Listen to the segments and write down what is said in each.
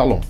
Shalom.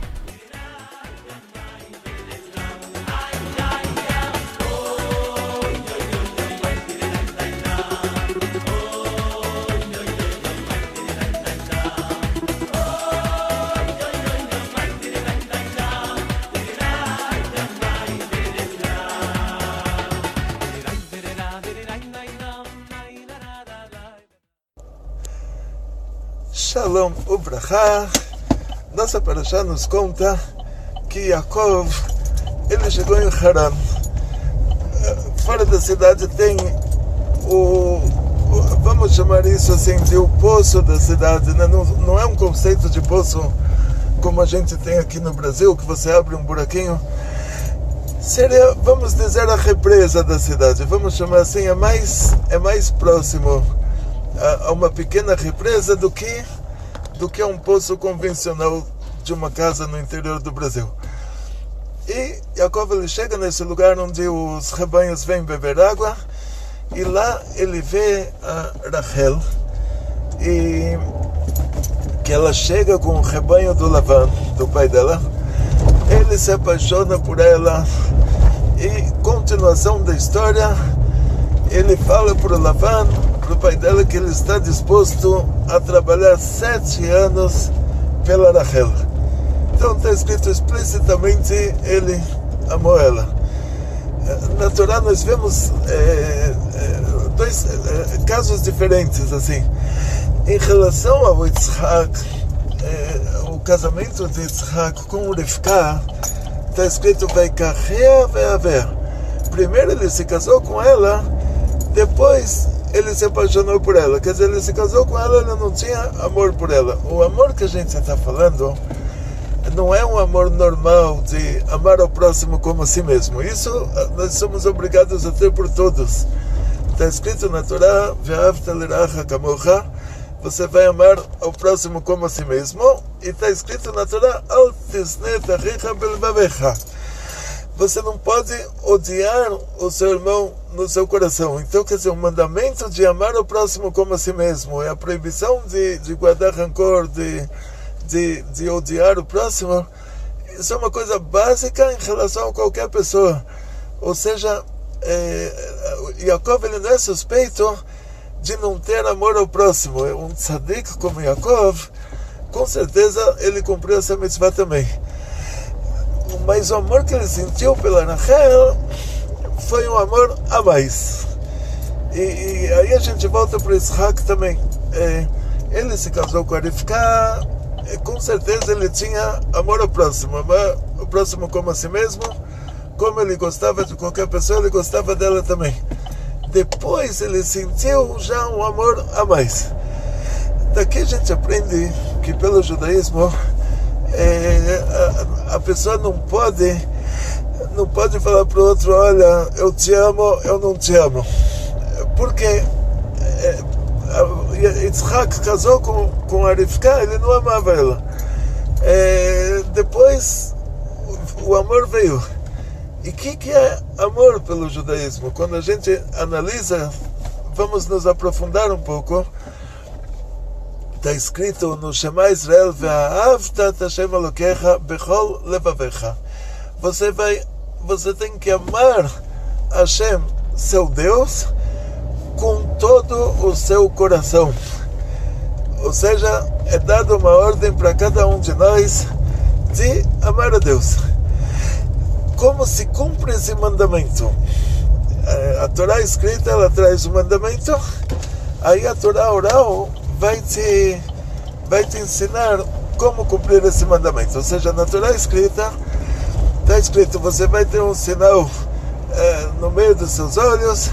Shalom Ubrachá. Nossa paraxá nos conta que Yaakov ele chegou em Haran. Fora da cidade tem o, vamos chamar isso assim de o poço da cidade. Né? Não, não é um conceito de poço como a gente tem aqui no Brasil, que você abre um buraquinho. Seria, vamos dizer, a represa da cidade. Vamos chamar assim, é mais, é mais próximo a uma pequena represa do que do que um poço convencional de uma casa no interior do Brasil. E Jacob ele chega nesse lugar onde os rebanhos vêm beber água e lá ele vê a Rachel e que ela chega com o rebanho do Lavan, do pai dela. Ele se apaixona por ela e continuação da história, ele fala para o Lavan do pai dela que ele está disposto a trabalhar sete anos pela Rachel. Então está escrito explicitamente ele amou ela. Na Torá nós vemos é, é, dois é, casos diferentes assim. Em relação ao Yitzhak, o casamento de Yitzhak com o Rivka, está escrito vai carrear, vai haver. Primeiro ele se casou com ela, depois ele se apaixonou por ela. Quer dizer, ele se casou com ela, ele não tinha amor por ela. O amor que a gente está falando não é um amor normal de amar ao próximo como a si mesmo. Isso nós somos obrigados a ter por todos. Está escrito na Torá, você vai amar ao próximo como a si mesmo. E está escrito na Torá, você não pode odiar o seu irmão no seu coração. Então, quer dizer, o mandamento de amar o próximo como a si mesmo é a proibição de, de guardar rancor, de, de, de odiar o próximo. Isso é uma coisa básica em relação a qualquer pessoa. Ou seja, é, Yaakov ele não é suspeito de não ter amor ao próximo. Um tzadik como Yaakov, com certeza ele cumpriu essa mitzvah também mas o amor que ele sentiu pela Rachel foi um amor a mais. E, e aí a gente volta para Isaac também. É, ele se casou com a Rivka, com certeza ele tinha amor ao próximo, amar o próximo como a si mesmo, como ele gostava de qualquer pessoa, ele gostava dela também. Depois ele sentiu já um amor a mais. Daqui a gente aprende que pelo judaísmo é, a, a, pessoa não pode não pode falar para o outro, olha, eu te amo, eu não te amo. Porque Yitzhak casou com, com a Rivka, ele não amava ela. É, depois o amor veio. E o que, que é amor pelo judaísmo? Quando a gente analisa, vamos nos aprofundar um pouco está escrito no Shema Israel, você vai, você tem que amar Hashem, seu Deus, com todo o seu coração. Ou seja, é dada uma ordem para cada um de nós de amar a Deus. Como se cumpre esse mandamento? É, a Torá escrita ela traz o mandamento, aí a Torá oral vai te, vai te ensinar como cumprir esse mandamento. Ou seja, na Torá escrita está escrito: você vai ter um sinal é, no meio dos seus olhos,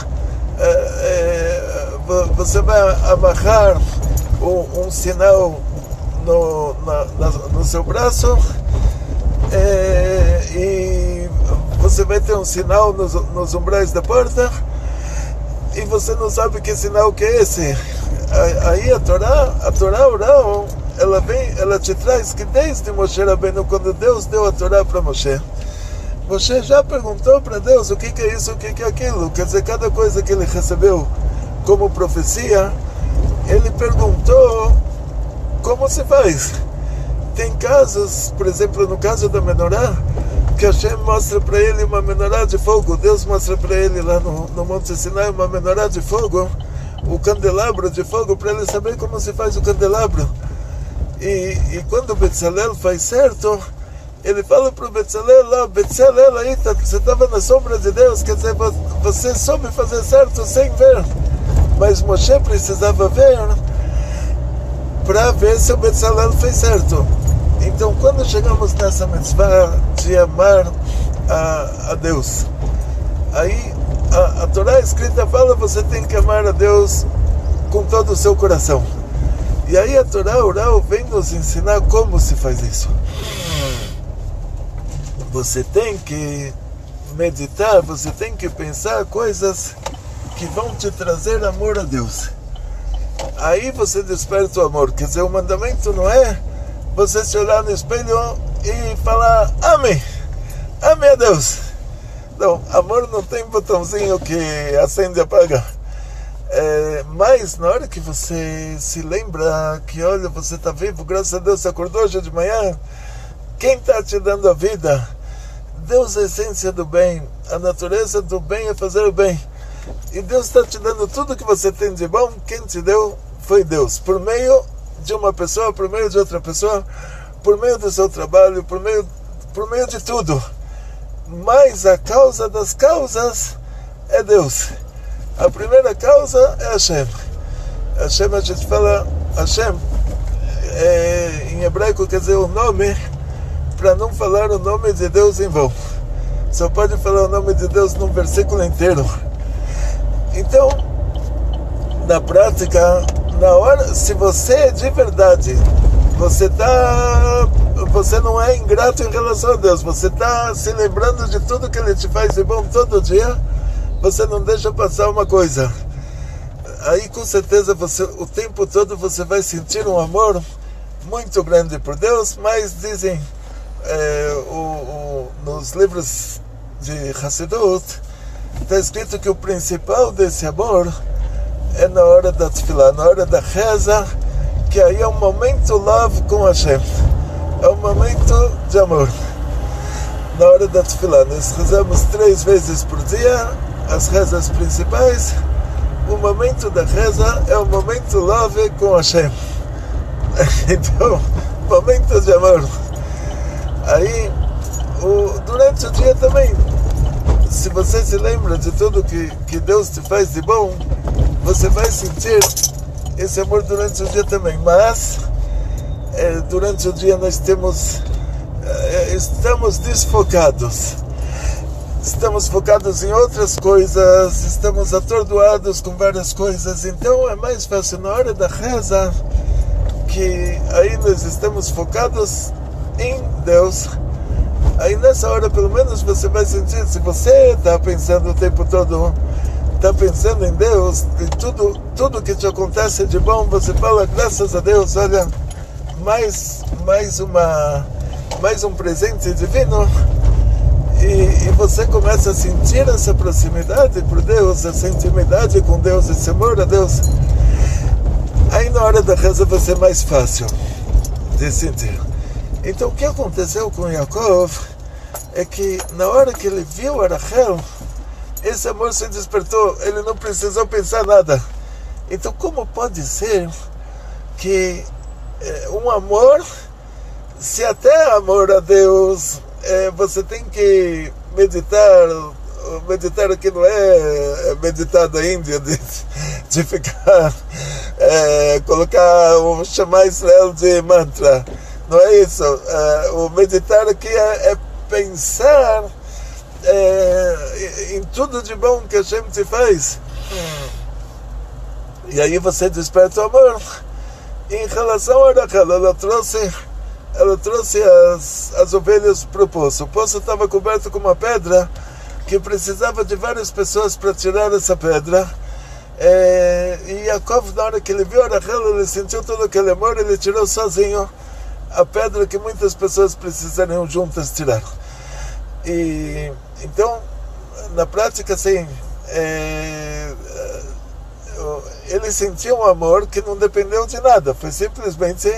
é, você vai amarrar um, um sinal no, na, na, no seu braço e você vai ter um sinal nos, nos umbrais da porta e você não sabe que sinal que é esse. Aí a Torá, a Torá oral, ela vem, ela te traz que desde Moshe Rabbeinu, quando Deus deu a Torá para Moshe, Moshe já perguntou para Deus o que, que é isso, o que, que é aquilo. Quer dizer, cada coisa que ele recebeu como profecia, ele perguntou como se faz. Tem casos, por exemplo, no caso da menorá, que Hashem mostra para ele uma menorá de fogo. Deus mostra para ele lá no, no Monte Sinai uma menorá de fogo, o candelabro de fogo, para ele saber como se faz o candelabro. E, e quando o Betzalel faz certo, ele fala para o Betzalel lá, Betzalel aí, tá, você estava na sombra de Deus, quer dizer, você soube fazer certo sem ver. Mas Moshe precisava ver para ver se o Betzalel fez certo. Então, quando chegamos nessa mitzvah de amar a, a Deus, aí a, a Torá escrita fala você tem que amar a Deus com todo o seu coração. E aí a Torá oral vem nos ensinar como se faz isso. Você tem que meditar, você tem que pensar coisas que vão te trazer amor a Deus. Aí você desperta o amor. Quer dizer, o mandamento não é você se olhar no espelho e falar Amém, Amém a Deus. Não, amor não tem botãozinho que acende e apaga. É, mas na hora que você se lembra que, olha, você está vivo, graças a Deus, você acordou hoje de manhã, quem está te dando a vida? Deus é a essência do bem, a natureza do bem é fazer o bem. E Deus está te dando tudo que você tem de bom. Quem te deu foi Deus, por meio de uma pessoa, por meio de outra pessoa, por meio do seu trabalho, por meio, por meio de tudo. Mas a causa das causas é Deus. A primeira causa é Hashem. Hashem, a gente fala, Hashem, é, em hebraico quer dizer o nome, para não falar o nome de Deus em vão. Só pode falar o nome de Deus num versículo inteiro. Então, na prática, na hora, se você de verdade, você tá, você não é ingrato em relação a Deus, você está se lembrando de tudo que Ele te faz de bom todo dia, você não deixa passar uma coisa. Aí com certeza você, o tempo todo você vai sentir um amor muito grande por Deus, mas dizem é, o, o, nos livros de Hassidut, está escrito que o principal desse amor é na hora da tefilá, na hora da reza, que aí é um momento love com Hashem, é um momento de amor. Na hora da tefilá, nós rezamos três vezes por dia, as rezas principais. O momento da reza é o momento love com Hashem. Então, momento de amor. Aí, o, durante o dia também, se você se lembra de tudo que, que Deus te faz de bom, você vai sentir esse amor durante o dia também. Mas é, durante o dia nós temos é, estamos desfocados. Estamos focados em outras coisas, estamos atordoados com várias coisas, então é mais fácil na hora da reza que aí nós estamos focados em Deus Aí nessa hora, pelo menos, você vai sentir, se você está pensando o tempo todo, está pensando em Deus, e tudo, tudo que te acontece de bom, você fala, graças a Deus, olha, mais, mais, uma, mais um presente divino. E, e, você começa a sentir essa proximidade por Deus, essa intimidade com Deus, esse amor a Deus. Aí na hora da reza vai ser mais fácil de sentir. Então o que aconteceu com Yaakov? é que na hora que ele viu a Rachel, esse amor se despertou, ele não precisou pensar nada. Então, como pode ser que é, um amor, se até amor a Deus, é, você tem que meditar, meditar aqui não é, é meditar da Índia, de, de ficar, é, colocar chamar Israel de mantra. Não é isso. É, o meditar aqui é, é pensar é, em tudo de bom que a gente te faz. E aí você desperta o amor. Em relação a Rachel, ela trouxe, ela trouxe as, as ovelhas para o poço. O poço estava coberto com uma pedra que precisava de várias pessoas para tirar essa pedra. É, e Yaakov, na hora que ele viu a Rachel, ele sentiu todo aquele amor, ele tirou sozinho a pedra que muitas pessoas precisariam juntas tirar. E então, na prática, assim, é, ele sentiu um amor que não dependeu de nada, foi simplesmente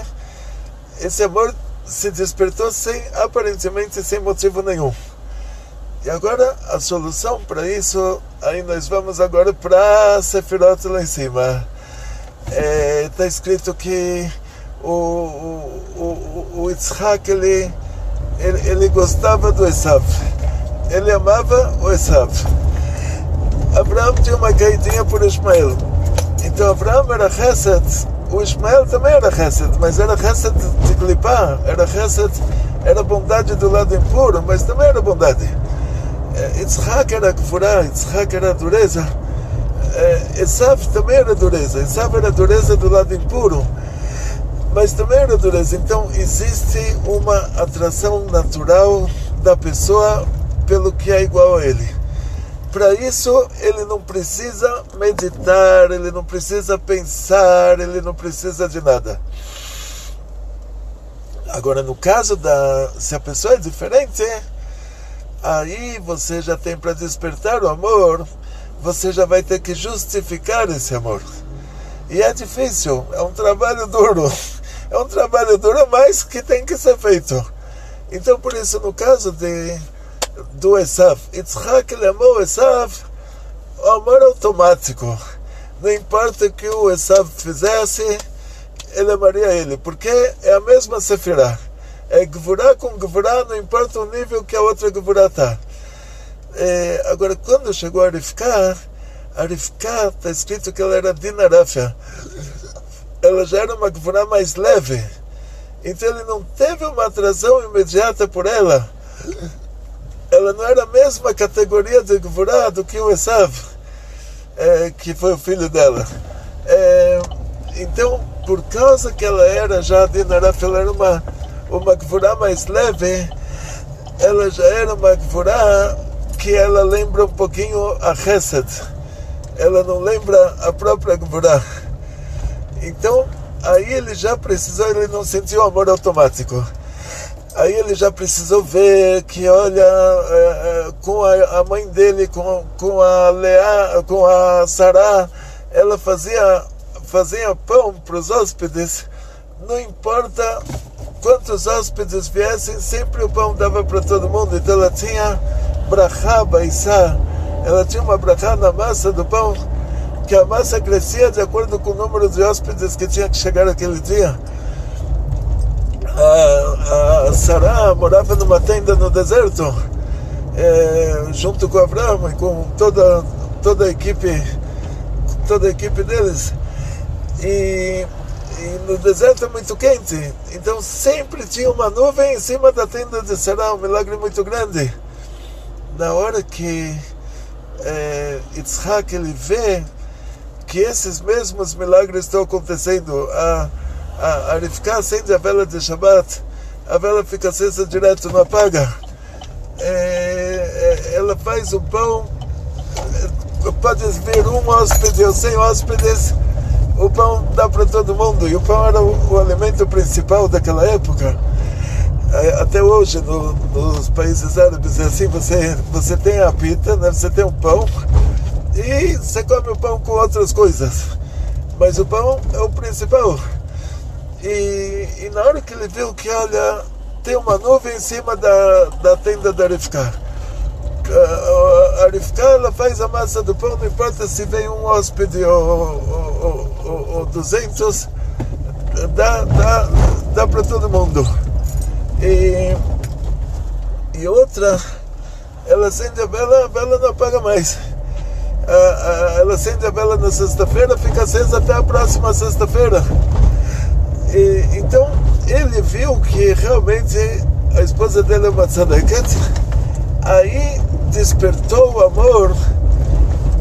esse amor se despertou sem aparentemente sem motivo nenhum. E agora a solução para isso, aí nós vamos agora para Sefirot lá em cima. Está é, tá escrito que o, o, o, o Yitzhak ele, ele, ele gostava do Esav. Ele amava o Esav. Abraão tinha uma caidinha por Ismael. Então Abraão era Chesed, o Ismael também era Chesed, mas era Chesed de clipar, era Chesed, era bondade do lado impuro, mas também era bondade. Yitzhak era Kfurá, Yitzhak era dureza. Esav também era dureza, Esav era dureza do lado impuro mas também era dureza. Então existe uma atração natural da pessoa pelo que é igual a ele. Para isso, ele não precisa meditar, ele não precisa pensar, ele não precisa de nada. Agora, no caso da. Se a pessoa é diferente, aí você já tem para despertar o amor, você já vai ter que justificar esse amor. E é difícil, é um trabalho duro. É um trabalho duro, mas que tem que ser feito. Então, por isso, no caso de do Esav. Yitzhak ele amou o Esav, o amor automático. Não importa o que o Esav fizesse, ele amaria ele, porque é a mesma Sefirah. É Gvurá com Gvurá, não importa o nível que a outra Gvurá está. É, agora, quando chegou a Rifká, a Rifká está escrito que ela era Dinarafia. Ela já era uma Gvurá mais leve. Então ele não teve uma atração imediata por ela ela não era a mesma categoria de Gvurá do que o Esav, é, que foi o filho dela. É, então, por causa que ela era já de Naraf, ela era uma, uma Gvurá mais leve, ela já era uma Gvurá que ela lembra um pouquinho a Chesed. Ela não lembra a própria Gvurá. Então, aí ele já precisou, ele não sentiu amor automático. Aí ele já precisou ver que, olha, é, é, com a, mãe dele, com, com a Leá, com a Sará, ela fazia, fazia pão para os hóspedes. Não importa quantos hóspedes viessem, sempre o pão dava para todo mundo. Então ela tinha brachá, baissá, ela tinha uma brachá na massa do pão, que a massa crescia de acordo com o número de hóspedes que tinha que chegar aquele dia a, a morava numa tenda no deserto, é, junto com Abraão e com toda, toda a equipe, toda a equipe deles. E, e, no deserto é muito quente, então sempre tinha uma nuvem em cima da tenda de Sarah, um milagre muito grande. Na hora que é, Yitzhak ele vê que esses mesmos milagres estão acontecendo, a a, a Rivka acende a vela de Shabbat, a vela fica acesa direto, não apaga. É, é, ela faz o pão, é, pode vir um hóspede ou cem hóspedes, o pão dá para todo mundo. E o pão era o, o alimento principal daquela época. É, até hoje, no, nos países árabes, é assim: você, você tem a pita, né? você tem o pão, e você come o pão com outras coisas. Mas o pão é o principal. E, e na hora que ele viu que, olha, tem uma nuvem em cima da, da tenda da Rivka. A Rivka ela faz a massa do pão, não importa se vem um hóspede ou, ou, ou, ou 200, dá, dá, dá para todo mundo. E, e outra, ela acende a vela, a vela não apaga mais. Ela acende a vela na sexta-feira, fica acesa até a próxima sexta-feira. Então, ele viu que realmente a esposa dele é uma tzadeket, aí despertou o amor,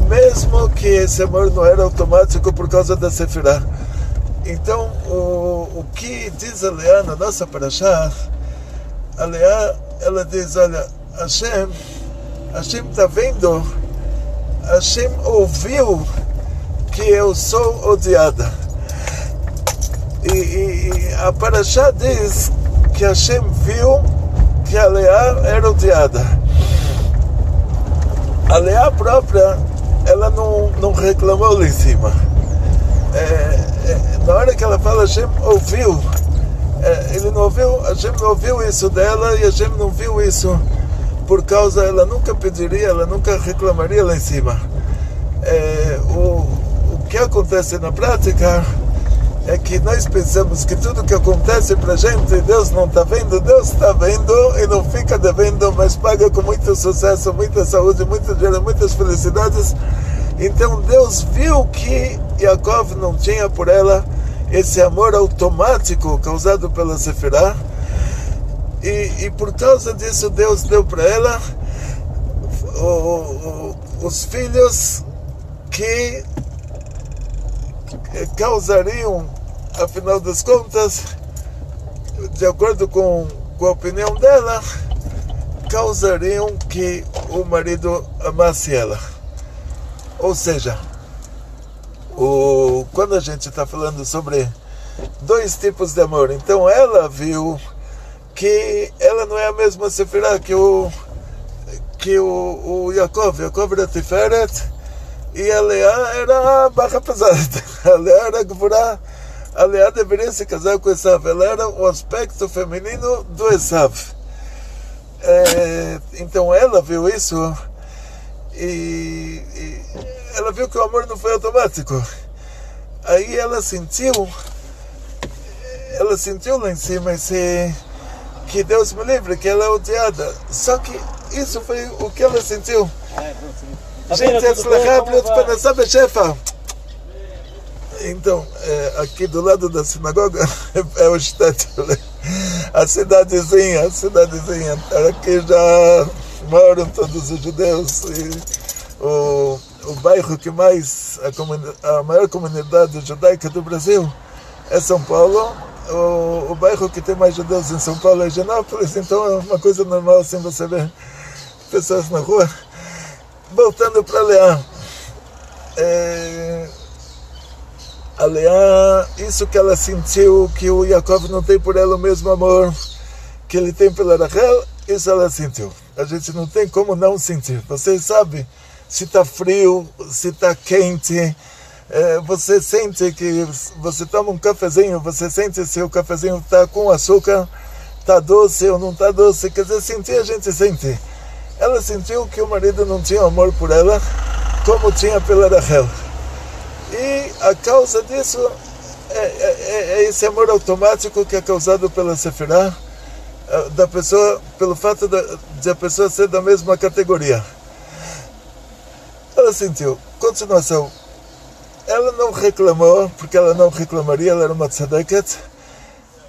mesmo que esse amor não era automático por causa da Sefirah. Então, o, o que diz a Leá na nossa paraxá, a Leá, ela diz, olha, Hashem, Hashem está vendo, Hashem ouviu que eu sou odiada. E, e, a Paraxá diz que Hashem viu que a Leá era odiada. A Leá própria, ela não, não reclamou lá em cima. É, é, na hora que ela fala, Hashem ouviu, é, ele não ouviu, Hashem não ouviu isso dela e Hashem não viu isso por causa, ela nunca pediria, ela nunca reclamaria lá em cima. É, o, o que acontece na prática é que nós pensamos que tudo que acontece para gente, Deus não está vendo, Deus está vendo e não fica devendo, mas paga com muito sucesso, muita saúde, muito dinheiro, muitas felicidades. Então Deus viu que Yaakov não tinha por ela esse amor automático causado pela Sefirah. E, e por causa disso Deus deu para ela o, o, os filhos que causariam, afinal das contas, de acordo com, com a opinião dela, causariam que o marido amasse ela. Ou seja, o, quando a gente está falando sobre dois tipos de amor, então ela viu que ela não é a mesma Sefirah que o que o, o Yaakov, Yaakov era Tiferet e a Leá era a barra pesada. A Leá era Gvurá. A Leá deveria se casar com Esav. Ela era o aspecto feminino do Esav. É, então ela viu isso e, e, ela viu que o amor não foi automático. Aí ela sentiu, ela sentiu lá em cima esse que Deus me livre, que ela é odiada. Só que isso foi o que ela sentiu. Gente, é então, é, aqui do lado da sinagoga é o Stettle, né? a cidadezinha, a cidadezinha. Aqui já moram todos os judeus. E o, o bairro que mais, a, a maior comunidade judaica do Brasil é São Paulo, o, o bairro que tem mais judeus em São Paulo é Genópolis, então é uma coisa normal assim você ver pessoas na rua voltando para Leá. É, a Leá, isso que ela sentiu, que o Yaakov não tem por ela o mesmo amor que ele tem pela Rachel, isso ela sentiu. A gente não tem como não sentir. Você sabe se está frio, se está quente. É, você sente que você toma um cafezinho, você sente se o cafezinho está com açúcar, está doce ou não está doce. Quer dizer, sentir a gente sente ela sentiu que o marido não tinha amor por ela como tinha pela Rachel. E a causa disso é, é, é, esse amor automático que é causado pela Sefirah, da pessoa, pelo fato de, de a pessoa ser da mesma categoria. Ela sentiu. Continuação. Ela não reclamou, porque ela não reclamaria, ela era uma tzadeket,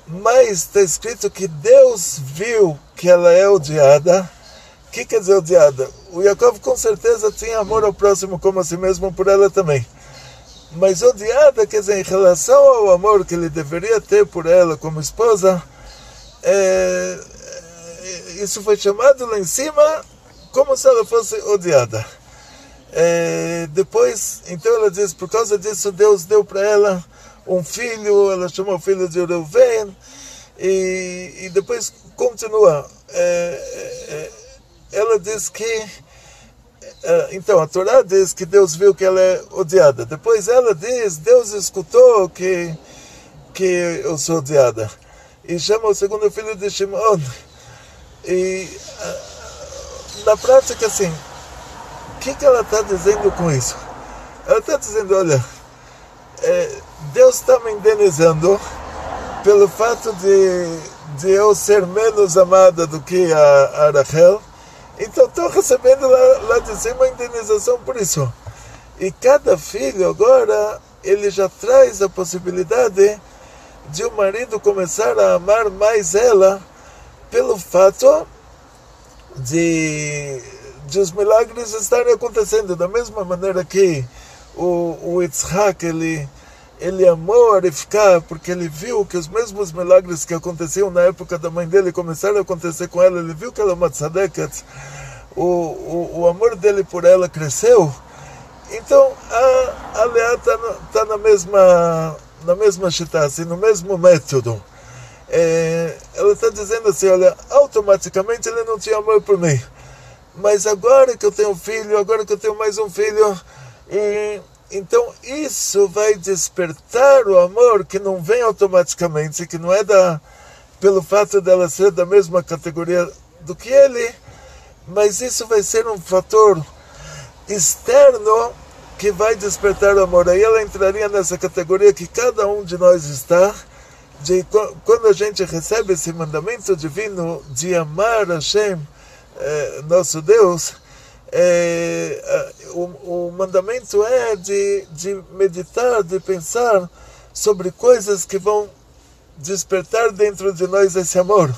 mas está escrito que Deus viu que ela é odiada o que quer dizer odiada? O Yaakov com certeza tinha amor ao próximo como a si mesmo por ela também. Mas odiada, quer dizer, em relação ao amor que ele deveria ter por ela como esposa, é, é isso foi chamado lá em cima como se ela fosse odiada. É, depois, então ela diz, por causa disso Deus deu para ela um filho, ela chamou o filho de Reuven, e, e depois continua. É, é ela diz que. Eh, então, a Torá diz que Deus viu que ela é odiada. Depois ela diz: Deus escutou que, que eu sou odiada. e chama o segundo filho de Shimon. E na prática, assim, que, que ela está dizendo com isso? Ela está dizendo, olha, é, Deus está me indenizando pelo fato de, de eu ser menos amada do que a, a Rachel, então estou recebendo lá, lá de cima a indenização por isso. E cada filho agora, ele já traz a possibilidade de o marido começar a amar mais ela pelo fato de, de os milagres estarem acontecendo. Da mesma maneira que o, o Yitzhak, ele ele amou a Rivka porque ele viu que os mesmos milagres que aconteciam na época da mãe dele começaram a acontecer com ela. Ele viu que ela é uma tzadeket. O, o, o amor dele por ela cresceu. Então a, a Leá está tá na mesma na mesma chita, assim, no mesmo método. É, ela está dizendo assim, olha, automaticamente ele não tinha amor por mim. Mas agora que eu tenho um filho, agora que eu tenho mais um filho, e então isso vai despertar o amor que não vem automaticamente, que não é da pelo fato dela ser da mesma categoria do que ele, mas isso vai ser um fator externo que vai despertar o amor. Aí ela entraria nessa categoria que cada um de nós está, de quando a gente recebe esse mandamento divino de amar Hashem, eh, nosso Deus, é, o, o, mandamento é de, de meditar, de pensar sobre coisas que vão despertar dentro de nós esse amor.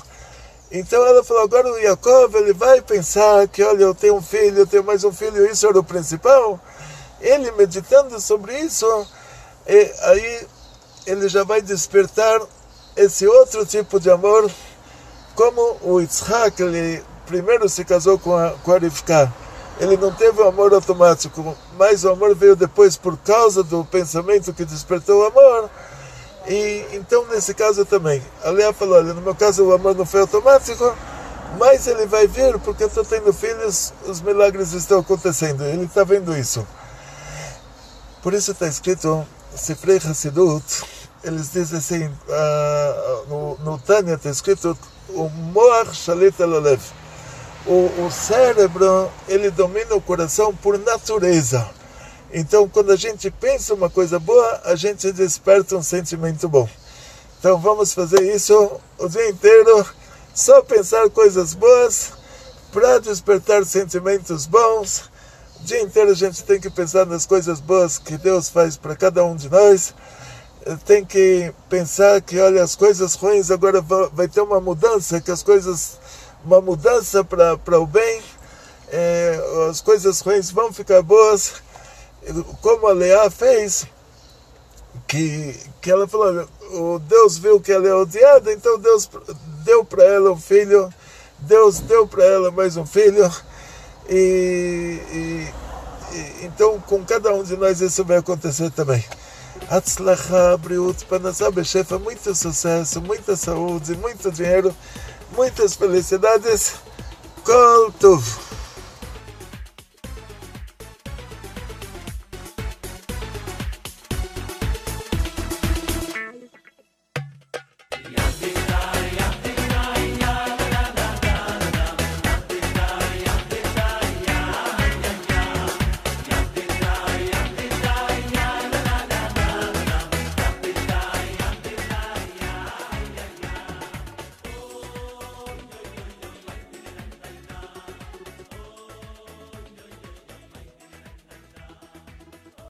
Então ela falou, agora o Jacob ele vai pensar que, olha, eu tenho um filho, eu tenho mais um filho, isso era o principal. Ele meditando sobre isso, aí ele já vai despertar esse outro tipo de amor, como o Yitzhak, ele primeiro se casou com a, com ele não teve o amor automático, mas o amor veio depois por causa do pensamento que despertou o amor. E então nesse caso também, a falou, olha, no meu caso o amor não foi automático, mas ele vai vir porque eu estou tendo filhos, os milagres estão acontecendo. Ele está vendo isso. Por isso está escrito, Sifrei Hassidut, eles dizem assim, uh, no, no Tânia está escrito, o Moach Shalit Alev o, o cérebro ele domina o coração por natureza. Então, quando a gente pensa uma coisa boa, a gente desperta um sentimento bom. Então, vamos fazer isso o dia inteiro, só pensar coisas boas para despertar sentimentos bons. O dia inteiro a gente tem que pensar nas coisas boas que Deus faz para cada um de nós. Tem que pensar que, olha, as coisas ruins agora vai ter uma mudança, que as coisas uma mudança para o bem, é, as coisas ruins vão ficar boas, como a Leá fez, que, que ela falou, o Deus viu que ela é odiada, então Deus deu para ela um filho, Deus deu para ela mais um filho, e, e, e, então com cada um de nós isso vai acontecer também. Atzlacha, Briut, Panasá, Bechefa, muito sucesso, muita saúde, muito dinheiro muitas felicidades. Kol Tov.